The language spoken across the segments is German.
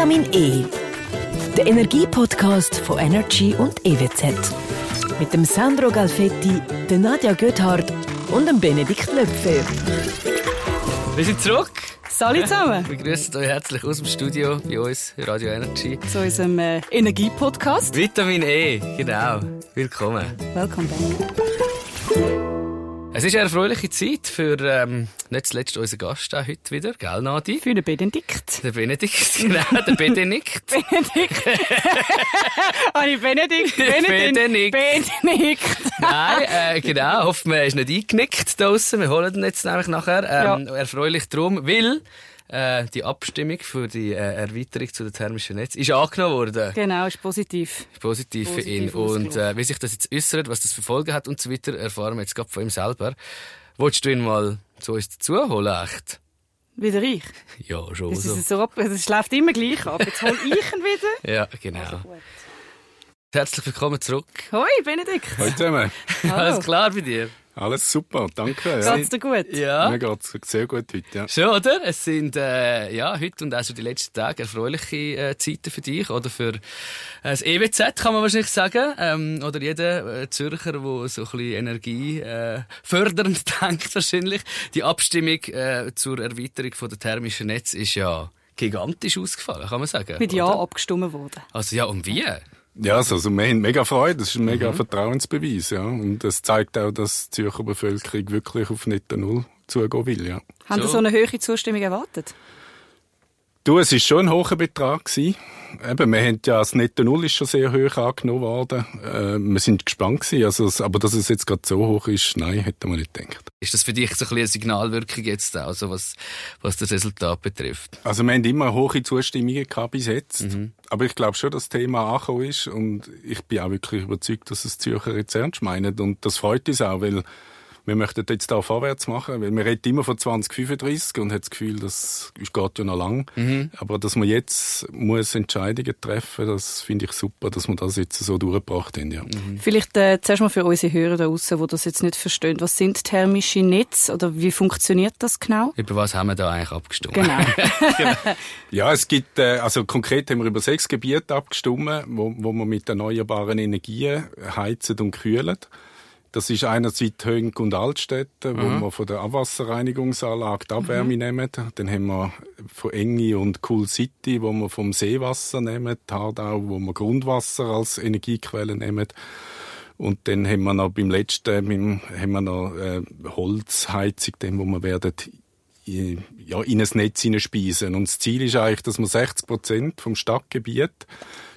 Vitamin E. Der Energiepodcast von Energy und EWZ. Mit dem Sandro Galfetti, der Nadja Göthardt und dem Benedikt Löpfer. Wir sind zurück. Salut zusammen. Wir begrüßen euch herzlich aus dem Studio bei uns, Radio Energy. Zu unserem äh, Energiepodcast. Vitamin E, genau. Willkommen. Welcome back. Es ist eine erfreuliche Zeit für ähm, nicht zuletzt unseren Gast auch heute wieder, gell, Nadi? Für den Benedikt. Der Benedikt, genau, der Benedikt. Benedikt. Habe ich Benedikt? Benedikt. Benedikt. Nein, äh, genau. Hoffen wir, er ist nicht eingenickt draussen. Wir holen ihn jetzt nämlich nachher. Ähm, ja. Erfreulich drum, weil äh, die Abstimmung für die äh, Erweiterung zu den thermischen Netz ist angenommen worden. Genau, ist positiv. Ist positiv, positiv für ihn. Und äh, wie sich das jetzt äußert, was das für Folgen hat und so weiter, erfahren wir jetzt gerade von ihm selber. Wolltest du ihn mal zu uns dazuholen, echt? Wieder ich? Ja, schon das so. Ist so das schläft immer gleich ab. Jetzt hol ich ihn wieder. ja, genau. Also Herzlich willkommen zurück. Hoi, Benedikt. Hoi zusammen. Alles klar bei dir? Alles super, danke. Ja. Geht's dir gut? Ja. Mir geht's sehr gut heute, ja. Schon, oder? Es sind, äh, ja, heute und auch so die letzten Tage erfreuliche äh, Zeiten für dich oder für äh, das EWZ, kann man wahrscheinlich sagen. Ähm, oder jeder äh, Zürcher, der so ein bisschen Energie äh, fördernd denkt wahrscheinlich. Die Abstimmung äh, zur Erweiterung von der thermischen Netz ist ja gigantisch ausgefallen, kann man sagen. Mit Ja abgestimmt worden. Also ja, und wie? Ja, also, also wir haben mega Freude, das ist ein mega mhm. Vertrauensbeweis, ja. Und das zeigt auch, dass die Zürcher Bevölkerung wirklich auf Netto Null zugehen will, ja. Haben so. Sie so eine hohe Zustimmung erwartet? Du, es war schon ein hoher Betrag. Gewesen. Eben, wir haben ja, das Netto Null ist schon sehr hoch angenommen worden. Äh, wir sind gespannt gewesen. Also, aber dass es jetzt gerade so hoch ist, nein, hätten wir nicht gedacht. Ist das für dich so ein bisschen eine Signalwirkung jetzt, also was, was das Resultat betrifft? Also, wir haben immer hohe Zustimmungen gehabt bis jetzt. Mhm. Aber ich glaube schon, dass das Thema angekommen ist. Und ich bin auch wirklich überzeugt, dass es Zürcher jetzt ernst meinen. Und das freut uns auch, weil wir möchten jetzt da vorwärts machen, weil wir reden immer von 2035 und haben das Gefühl, das geht ja noch lang. Mhm. Aber dass man jetzt muss Entscheidungen treffen, das finde ich super, dass wir das jetzt so durchgebracht haben. Ja. Mhm. Vielleicht äh, zuerst mal für unsere Hörer da draußen, die das jetzt nicht verstehen, was sind thermische Netze oder wie funktioniert das genau? Über was haben wir da eigentlich abgestimmt? Genau. ja, es gibt, äh, also konkret haben wir über sechs Gebiete abgestimmt, wo, wo wir mit erneuerbaren Energien heizen und kühlen. Das ist einerseits Höng und Altstädte, wo mhm. wir von der Abwasserreinigungsanlage die Abwärme mhm. nehmen. Dann haben wir von Engi und Cool City, wo wir vom Seewasser nehmen. Hardau, wo wir Grundwasser als Energiequelle nehmen. Und dann haben wir noch beim letzten haben wir noch äh, Holzheizung, dem, wo wir werden ja, in ein Netz hineinspeisen. Und das Ziel ist eigentlich, dass wir 60 Prozent vom Stadtgebiet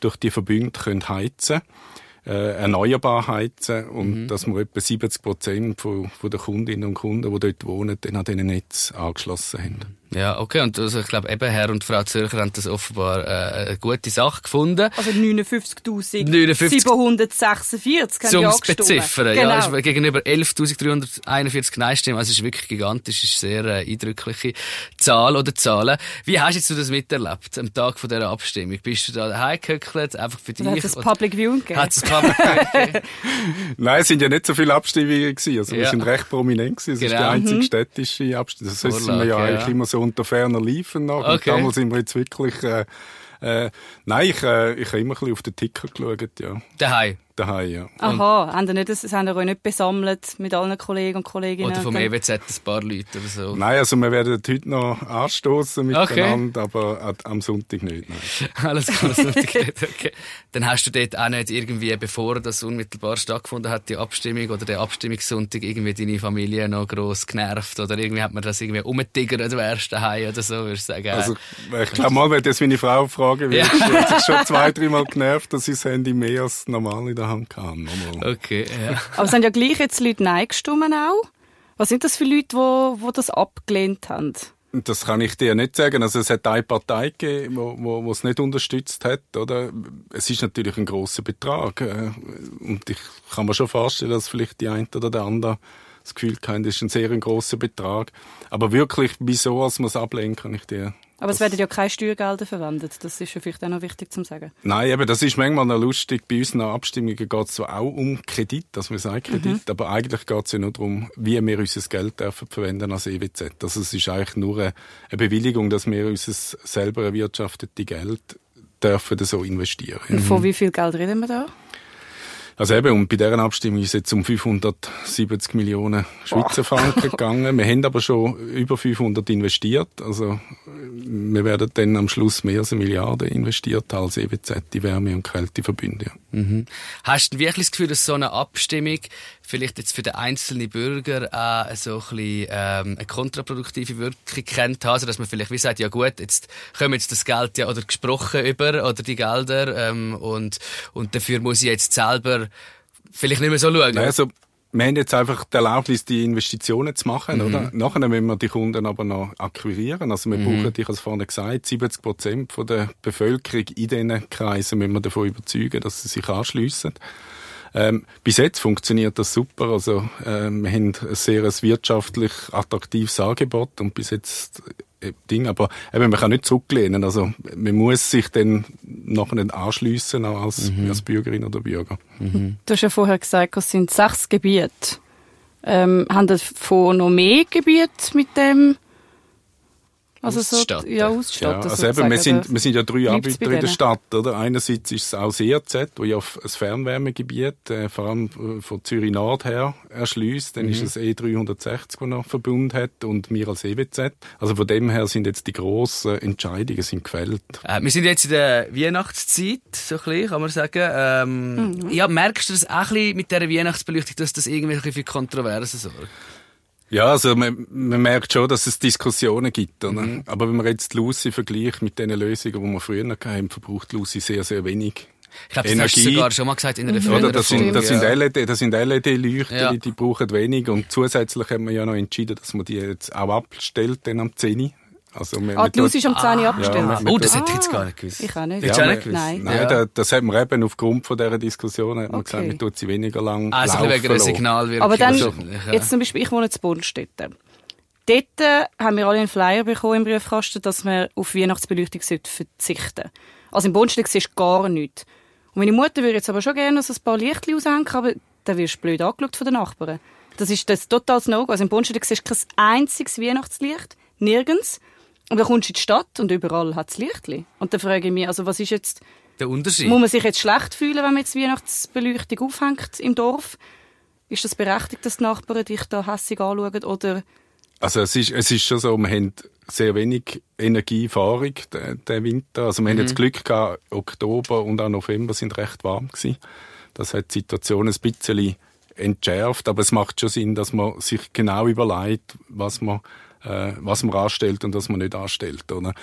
durch die Verbünde können heizen können äh, erneuerbar heizen und mhm. dass wir etwa 70 Prozent von, von der Kundinnen und Kunden, die dort wohnen, dann an diesen Netz angeschlossen haben. Ja, okay. Und also ich glaube, eben Herr und Frau Zürcher haben das offenbar äh, eine gute Sache gefunden. Also 59.746 Zum beziffern, genau. ja. Ist gegenüber 11.341 Nein-Stimmen. Also es ist wirklich gigantisch, es ist eine sehr äh, eindrückliche Zahl oder Zahlen. Wie hast du das miterlebt am Tag von dieser Abstimmung? Bist du da daheim gehöckelt, einfach für dich? Hat es Public Viewing gegeben? Hat es Public Viewing Nein, es sind ja nicht so viele Abstimmungen gewesen. Also ja. wir sind recht prominent gewesen. Es genau. ist die genau. einzige mhm. städtische Abstimmung. Das heißt, wir ja eigentlich immer so unter ferner Liefen noch. Okay. Und damals sind wir jetzt wirklich, äh, äh, nein, ich, äh, ich habe immer ein bisschen auf den Ticker geschaut, ja. Daheim? Daheim, ja. Aha, haben Sie nicht, das haben Sie nicht besammelt mit allen Kollegen und Kolleginnen? Oder vom EWZ ein paar Leute oder so? Nein, also wir werden heute noch anstoßen miteinander, okay. aber am Sonntag nicht. Nein. Alles klar, Sonntag nicht, okay. Dann hast du dort auch nicht irgendwie, bevor das unmittelbar stattgefunden hat, die Abstimmung oder der Abstimmungssonntag irgendwie deine Familie noch gross genervt oder irgendwie hat man das irgendwie umgetigert, wärst daheim oder so, würdest du sagen? Also, ich glaube mal, wenn das meine Frau fragen würde, ja. sie hat sich schon zwei, dreimal genervt, dass sie das Handy mehr als normal in der Hand kann. Okay, ja. Aber es sind ja gleich jetzt Leute Nein gestimmt auch. Was sind das für Leute, die, die das abgelehnt haben? Das kann ich dir nicht sagen. Also es hat eine Partei gegeben, wo, wo, wo es nicht unterstützt hat, oder? Es ist natürlich ein großer Betrag. Äh, und ich kann mir schon vorstellen, dass vielleicht die eine oder der andere das Gefühl haben, das ist ein sehr großer Betrag. Aber wirklich, wieso als man es ablehnt, kann ich dir Aber es werden ja keine Steuergelder verwendet. Das ist ja vielleicht auch noch wichtig zu sagen. Nein, eben, das ist manchmal noch lustig. Bei unseren Abstimmungen geht es zwar auch um Kredit, dass wir sagen Kredit, mhm. aber eigentlich geht es ja nur darum, wie wir unser Geld dürfen verwenden als EWZ. Also es ist eigentlich nur eine Bewilligung, dass wir unser selber erwirtschaftete Geld dürfen so investieren. Und von wie viel Geld reden wir da? Also eben, und bei dieser Abstimmung ist es jetzt um 570 Millionen Schweizer Franken gegangen. Wir haben aber schon über 500 investiert. Also wir werden dann am Schluss mehr als eine Milliarde investiert als EWZ, die Wärme- und Kälteverbünde. Mhm. Hast du wirklich das Gefühl, dass so eine Abstimmung vielleicht jetzt für den einzelnen Bürger auch so ein bisschen, ähm, eine kontraproduktive Wirkung kennt, also dass man vielleicht wie sagt, ja gut, jetzt kommen jetzt das Geld ja oder gesprochen über oder die Gelder ähm, und, und dafür muss ich jetzt selber vielleicht nicht mehr so schauen. Also wir haben jetzt einfach die Erlaubnis, die Investitionen zu machen, mhm. oder? Nachher müssen wir die Kunden aber noch akquirieren. Also wir mhm. brauchen, ich habe es vorhin gesagt, 70 Prozent der Bevölkerung in diesen Kreisen müssen wir davon überzeugen, dass sie sich anschliessen. Ähm, bis jetzt funktioniert das super. Also, äh, wir haben ein sehr wirtschaftlich attraktives Angebot und bis jetzt Ding. Aber eben, man kann nicht zurücklehnen. Also, man muss sich dann nachher anschliessen als, mhm. als Bürgerin oder Bürger. Mhm. Du hast ja vorher gesagt, es sind sechs Gebiete. Ähm, haben das von noch mehr Gebiete mit dem also. So, ja, ausstatten. Ja, also eben, wir sind, wir sind ja drei Anbieter in der Stadt, oder? Einerseits ist es auch das ERZ, wo ja ein Fernwärmegebiet, äh, vor allem äh, von Zürich Nord her erschließt. Dann mhm. ist es E360, das noch Verbund hat und wir als EWZ. Also von dem her sind jetzt die grossen Entscheidungen sind gefällt. Äh, wir sind jetzt in der Weihnachtszeit, so ein bisschen, kann man sagen. Ähm, mhm. Ja, merkst du das auch ein bisschen mit dieser Weihnachtsbeleuchtung, dass das irgendwie ein bisschen für Kontroversen sorgt? Ja, also man, man merkt schon, dass es Diskussionen gibt. Oder? Mhm. Aber wenn man jetzt Lucy vergleicht mit den Lösungen, die wir früher hatten, verbraucht Lucy sehr, sehr wenig ich glaube, das Energie. hast du sogar schon mal gesagt in einer mhm. Oder das sind, das sind LED, das sind LED-Leuchten, ja. die, die brauchen wenig. Und zusätzlich haben wir ja noch entschieden, dass man die jetzt auch abstellt, dann am 10 also wir, ah, die Luz ist um 10 Uhr abgestellt. Ja, oh, das hätte ich jetzt gar nicht gewusst. Ich auch nicht. Ja, auch nicht gewusst? Nein. Nein, ja. das hat man eben aufgrund von dieser Diskussion hat man okay. gesagt, man tut sie weniger lang Also laufen wegen einem Signal Aber dann, jetzt zum Beispiel, ich wohne in Bundstätten. Dort äh, haben wir alle einen Flyer bekommen im Briefkasten, dass wir auf Weihnachtsbeleuchtung verzichten sollten. Also im Bundstück siehst du gar nichts. Und meine Mutter würde jetzt aber schon gerne so ein paar Lichtchen aushängen, aber dann wirst du blöd angeschaut von den Nachbarn. Das ist das totales No-Go. Also im Bundstück siehst du kein einziges Weihnachtslicht, nirgends. Und dann kommst du in die Stadt und überall hat es Lichtli. Und dann frage ich mich, also was ist jetzt... Der Unterschied? Muss man sich jetzt schlecht fühlen, wenn man jetzt Weihnachtsbeleuchtung aufhängt im Dorf? Ist das berechtigt, dass die Nachbarn dich da hässig anschauen? Oder also es ist, es ist schon so, wir haben sehr wenig Energieerfahrung den, Winter. Also wir mhm. haben jetzt Glück gehabt, Oktober und auch November sind recht warm gewesen. Das hat die Situation ein bisschen entschärft, aber es macht schon Sinn, dass man sich genau überlegt, was man, äh, was man anstellt und was man nicht anstellt. Oder?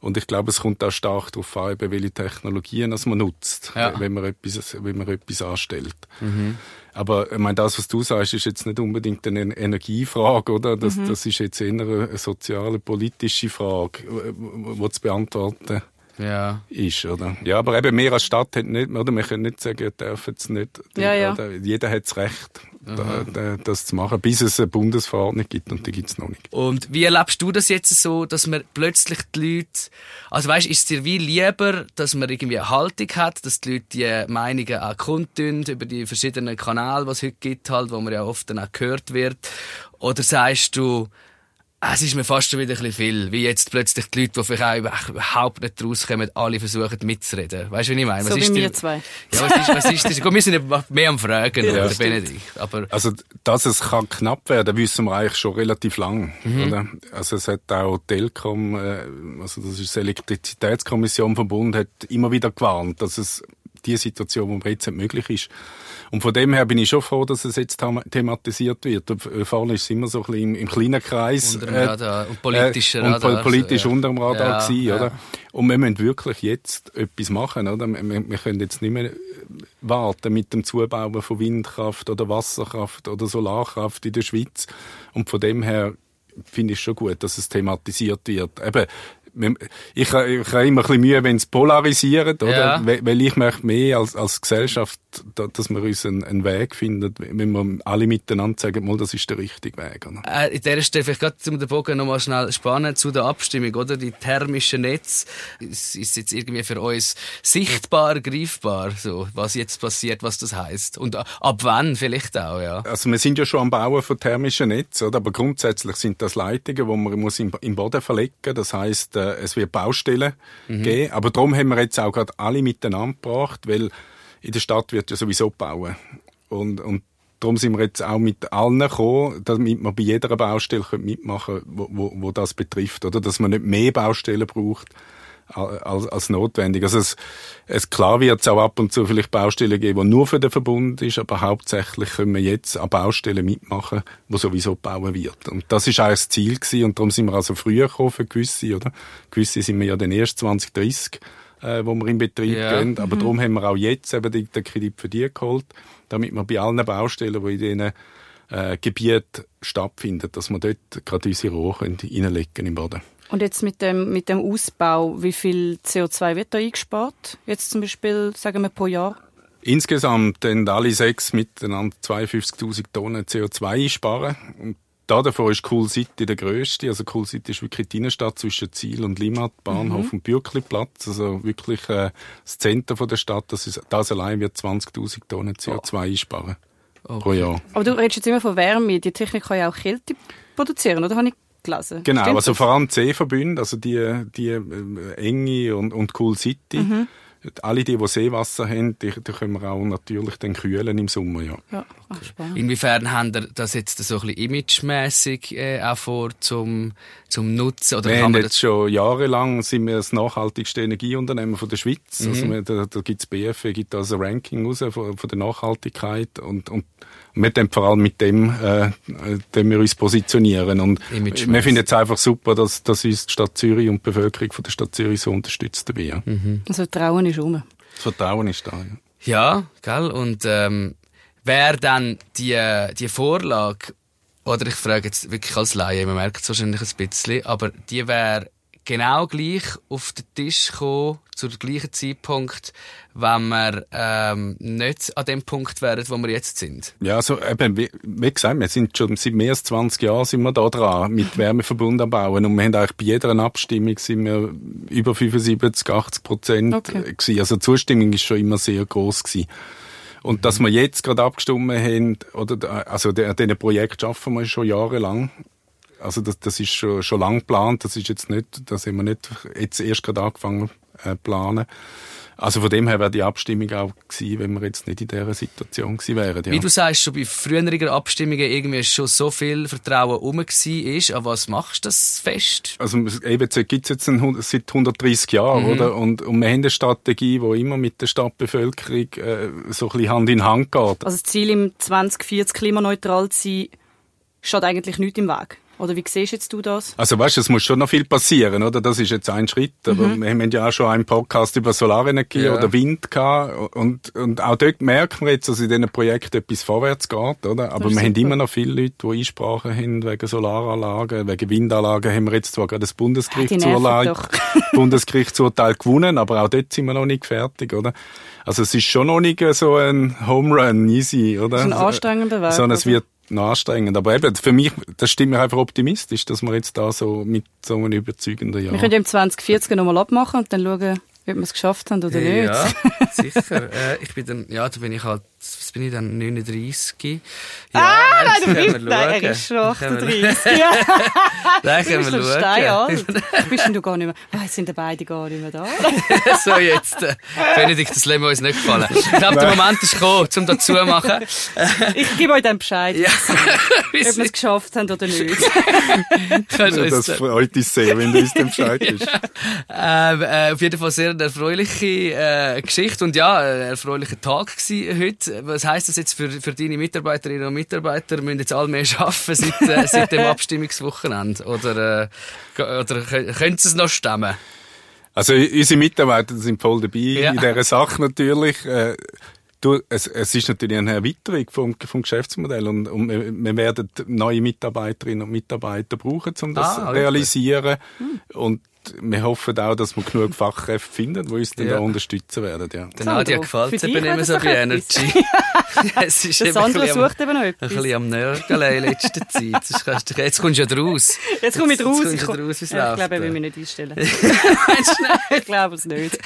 Und ich glaube, es kommt auch stark darauf an, welche Technologien man nutzt, ja. wenn, man etwas, wenn man etwas anstellt. Mhm. Aber ich meine, das, was du sagst, ist jetzt nicht unbedingt eine Energiefrage, oder? Das, mhm. das ist jetzt eher eine soziale, politische Frage, die zu beantworten ja. ist, oder? Ja, aber eben wir als Stadt haben nicht, oder? Wir können nicht sagen, ihr dürft es nicht. Ja, ja. Jeder hat das Recht da, das zu machen, bis es eine Bundesverordnung gibt und die gibt es noch nicht. Und wie erlebst du das jetzt so, dass man plötzlich die Leute, also weißt, ist es dir wie lieber, dass man irgendwie eine Haltung hat, dass die Leute die Meinungen auch kundtun über die verschiedenen Kanäle, was es heute gibt, halt, wo man ja oft dann auch gehört wird, oder sagst du, es ist mir fast schon wieder ein bisschen viel. Wie jetzt plötzlich die Leute, die vielleicht auch überhaupt nicht rauskommen, alle versuchen mitzureden. Weißt du, wie ich meine? Was so ist wie wir zwei. Ja, was ist, was ist das? Gut, wir sind mehr am Fragen, ja, oder, Benedikt. Aber also, dass es kann knapp werden, wissen wir eigentlich schon relativ lang, mhm. oder? Also, es hat auch Telkom, äh, also das ist die Elektrizitätskommission vom Bund, hat immer wieder gewarnt, dass es die Situation, die jetzt möglich ist. Und von dem her bin ich schon froh, dass es jetzt thematisiert wird. Äh, vorne ist es immer so ein bisschen im, kleinen Kreis. Unter dem äh, Radar. Und politisch äh, und politisch ja. unter dem Radar ja, gewesen, ja. oder? Und wir müssen wirklich jetzt etwas machen, oder? Wir, wir können jetzt nicht mehr warten mit dem Zubauen von Windkraft oder Wasserkraft oder Solarkraft in der Schweiz. Und von dem her finde ich schon gut, dass es thematisiert wird. Eben, ich, ich habe immer ein bisschen Mühe, wenn es polarisiert, oder? Ja. Weil ich möchte mehr als, als Gesellschaft dass wir uns einen, einen, Weg finden, wenn wir alle miteinander sagen, mal, das ist der richtige Weg. Äh, in dieser Stelle vielleicht gerade zum den Bogen nochmal schnell spannen zu der Abstimmung, oder? Die thermischen Netze ist, ist jetzt irgendwie für uns sichtbar, greifbar, so, was jetzt passiert, was das heißt und ab wann vielleicht auch, ja. Also wir sind ja schon am Bauen von thermischen Netzen, oder? Aber grundsätzlich sind das Leitungen, die man muss im, im Boden verlegen. Das heißt, äh, es wird Baustellen mhm. geben. Aber darum haben wir jetzt auch gerade alle miteinander gebracht, weil in der Stadt wird ja sowieso bauen. Und, und darum sind wir jetzt auch mit allen gekommen, damit wir bei jeder Baustelle mitmachen können, wo, wo, wo das betrifft. Oder dass man nicht mehr Baustellen braucht als, als notwendig. Also es, es klar wird es auch ab und zu vielleicht Baustellen geben, die nur für den Verbund ist, aber hauptsächlich können wir jetzt an Baustellen mitmachen, wo sowieso bauen wird. Und das ist eigentlich das Ziel gewesen und darum sind wir also früher gekommen für gewisse, oder? Gewisse sind wir ja dann erst 2030 äh, wo wir in Betrieb yeah. gehen. Aber mhm. darum haben wir auch jetzt eben den, den Kredit für die geholt, damit wir bei allen Baustellen, die in diesen äh, Gebieten stattfinden, dass wir dort gerade unsere Rohre reinlegen im Boden. Und jetzt mit dem, mit dem Ausbau, wie viel CO2 wird da eingespart? Jetzt zum Beispiel, sagen wir, pro Jahr? Insgesamt dann alle sechs miteinander 52.000 Tonnen CO2 einsparen. Und da davon ist Cool City der grösste. Also Cool City ist wirklich die Innenstadt zwischen Ziel und Limmat, Bahnhof mhm. und Bürkliplatz. Also wirklich äh, das Zentrum der Stadt. Das, ist, das allein wird 20.000 Tonnen CO2 oh. einsparen okay. pro Jahr. Aber du redest jetzt immer von Wärme. Die Technik kann ja auch Kälte produzieren, oder? Habe ich gelesen. Genau, Stimmt also das? vor allem C-Verbünde, also die, die äh, Enge und, und Cool City. Mhm. Alle die, die Seewasser haben, die, die können wir auch natürlich dann kühlen im Sommer, ja. ja. Ach, Inwiefern haben ihr das jetzt so ein bisschen imagemässig äh, auch vor zum, zum Nutzen? Oder wir haben jetzt schon jahrelang sind wir das nachhaltigste Energieunternehmen von der Schweiz. Mhm. Also wir, da, da gibt es BFE, gibt also ein Ranking raus von, von der Nachhaltigkeit und, und wir dann vor allem mit dem, äh, dem wir uns positionieren. Und wir finden es einfach super, dass, dass uns die Stadt Zürich und die Bevölkerung von der Stadt Zürich so unterstützt dabei. Ja. Mhm. Das Vertrauen ist um. Das Vertrauen ist da, ja. Ja, gell? Und ähm, wer dann die, die Vorlage, oder ich frage jetzt wirklich als Laie, man merkt es wahrscheinlich ein bisschen, aber die wäre genau gleich auf den Tisch gekommen, zu dem gleichen Zeitpunkt, wenn wir ähm, nicht an dem Punkt wären, wo wir jetzt sind? Ja, also eben, wie, wie gesagt, wir sind schon seit mehr als 20 Jahren sind wir da dran, mit Wärmeverbund am Bauen und wir haben eigentlich bei jeder Abstimmung sind wir über 75, 80 Prozent okay. gewesen. Also die Zustimmung ist schon immer sehr groß gewesen. Und dass wir jetzt gerade abgestimmt haben, oder, also an diesem Projekt arbeiten wir schon jahrelang. Also das, das ist schon, schon lang geplant. Das ist jetzt nicht, das haben wir nicht jetzt erst gerade angefangen äh, planen. Also von dem her wäre die Abstimmung auch gewesen, wenn wir jetzt nicht in dieser Situation gewesen wären. Ja. Wie du sagst, schon bei früheren Abstimmungen irgendwie schon so viel Vertrauen rum war. An was machst du das fest? Also EWZ gibt es jetzt ein, seit 130 Jahren, mhm. oder? Und, und wir haben eine Strategie, die immer mit der Stadtbevölkerung äh, so ein bisschen Hand in Hand geht. Also das Ziel im 2040 klimaneutral zu sein, steht eigentlich nicht im Weg? Oder wie siehst jetzt du das? Also weißt, es muss schon noch viel passieren, oder? Das ist jetzt ein Schritt. Aber mhm. wir haben ja auch schon einen Podcast über Solarenergie ja. oder Wind gehabt. Und, und auch dort merken wir jetzt, dass in diesen Projekten etwas vorwärts geht, oder? Aber wir super. haben immer noch viele Leute, die Einsprachen haben wegen Solaranlagen, wegen Windanlagen. Haben wir jetzt zwar gerade das Bundesgerichtsurteil, Bundesgerichtsurteil gewonnen, aber auch dort sind wir noch nicht fertig, oder? Also es ist schon noch nicht so ein Home Run, easy, oder? Das ist ein anstrengender Weg. Sondern es wird noch anstrengend. Aber eben, für mich, das stimmt mir einfach optimistisch, dass wir jetzt da so mit so einem überzeugenden Jahr... Wir können ja im 2040 nochmal abmachen und dann schauen, ob wir es geschafft haben oder nicht. Ja, sicher. äh, ich bin dann, ja, da bin ich halt, was bin ich dann, 39. Ja, ah, nein, du bist, nein, er ist schon 38. ja. Nein, können wir schauen. bist denn du gar nicht mehr, oh, jetzt sind die beide gar nicht mehr da. so, jetzt, äh, Benedikt, das Leben uns nicht gefallen. Ich glaube, der Moment ist gekommen, um dazu zu machen. ich gebe euch dann Bescheid, ja. ob wir es geschafft haben oder nicht. das freut uns sehr, wenn du uns den Bescheid gibst. Ja. Äh, auf jeden Fall sehr eine erfreuliche äh, Geschichte und ja, ein erfreulicher Tag heute. Was heisst das jetzt für, für deine Mitarbeiterinnen und Mitarbeiter? Müssen jetzt alle mehr arbeiten seit, äh, seit dem Abstimmungswochenende? Oder, äh, oder können sie es noch stemmen? Also unsere Mitarbeiter sind voll dabei ja. in dieser Sache natürlich. Äh, Du, es, es ist natürlich eine Erweiterung vom, vom Geschäftsmodell und, und wir, werden neue Mitarbeiterinnen und Mitarbeiter brauchen, um das ah, zu realisieren. Hm. Und wir hoffen auch, dass wir genug Fachkräfte finden, die uns dann Ja. da unterstützen werden. Ja. Der Nadia gefällt es eben wäre so das bei Energy. es ist Der eben ein Sandro bisschen am- sucht eben noch ein etwas. bisschen am Nörgeln in letzter Zeit. Jetzt, kannst du, jetzt kommst du ja draus. Jetzt komme ich raus. Jetzt Ich, du komm- raus, es ja, ich glaube, er will mich nicht einstellen. ich glaube es nicht.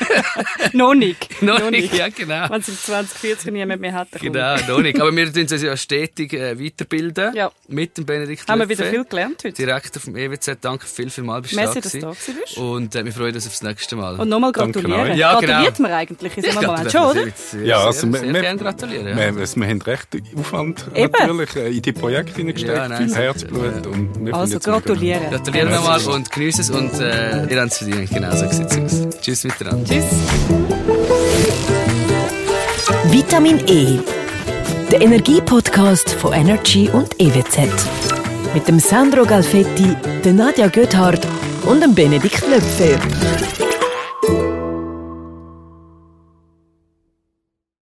noch nicht. Noch nicht, ja genau. Wenn es im 2040 niemand mehr hat, Genau, noch nicht. Aber wir tun uns ja stetig äh, weiterbilden. Ja. Mit dem Benedikt Haben wir wieder Löffel, viel gelernt heute. Direktor vom EWZ. Danke viel, viel mal, bist Merci, da dass du da gewesen. Bist. Und äh, wir freuen uns aufs nächste Mal. Und nochmal gratulieren. Ja, Gratuliert genau. man eigentlich in so einem Moment das schon, sehr, oder? Sehr, Ja, sehr, also wir- sehr wir- gerne gratulieren. Ja. Wir, wir, wir haben recht Aufwand Eben. natürlich äh, in die Projekte hineingesteckt, Ja, nein, viel Herzblut. Und wir Also gratulieren. Gratulieren nochmal und geniessen es und äh, ihr habt es verdient. Genau so sieht es aus. Tschüss miteinander. Tschüss. Vitamin E. Der Energiepodcast von Energy und EWZ. Mit dem Sandro Galfetti, der Nadja Göthardt und dem Benedikt Löpfer.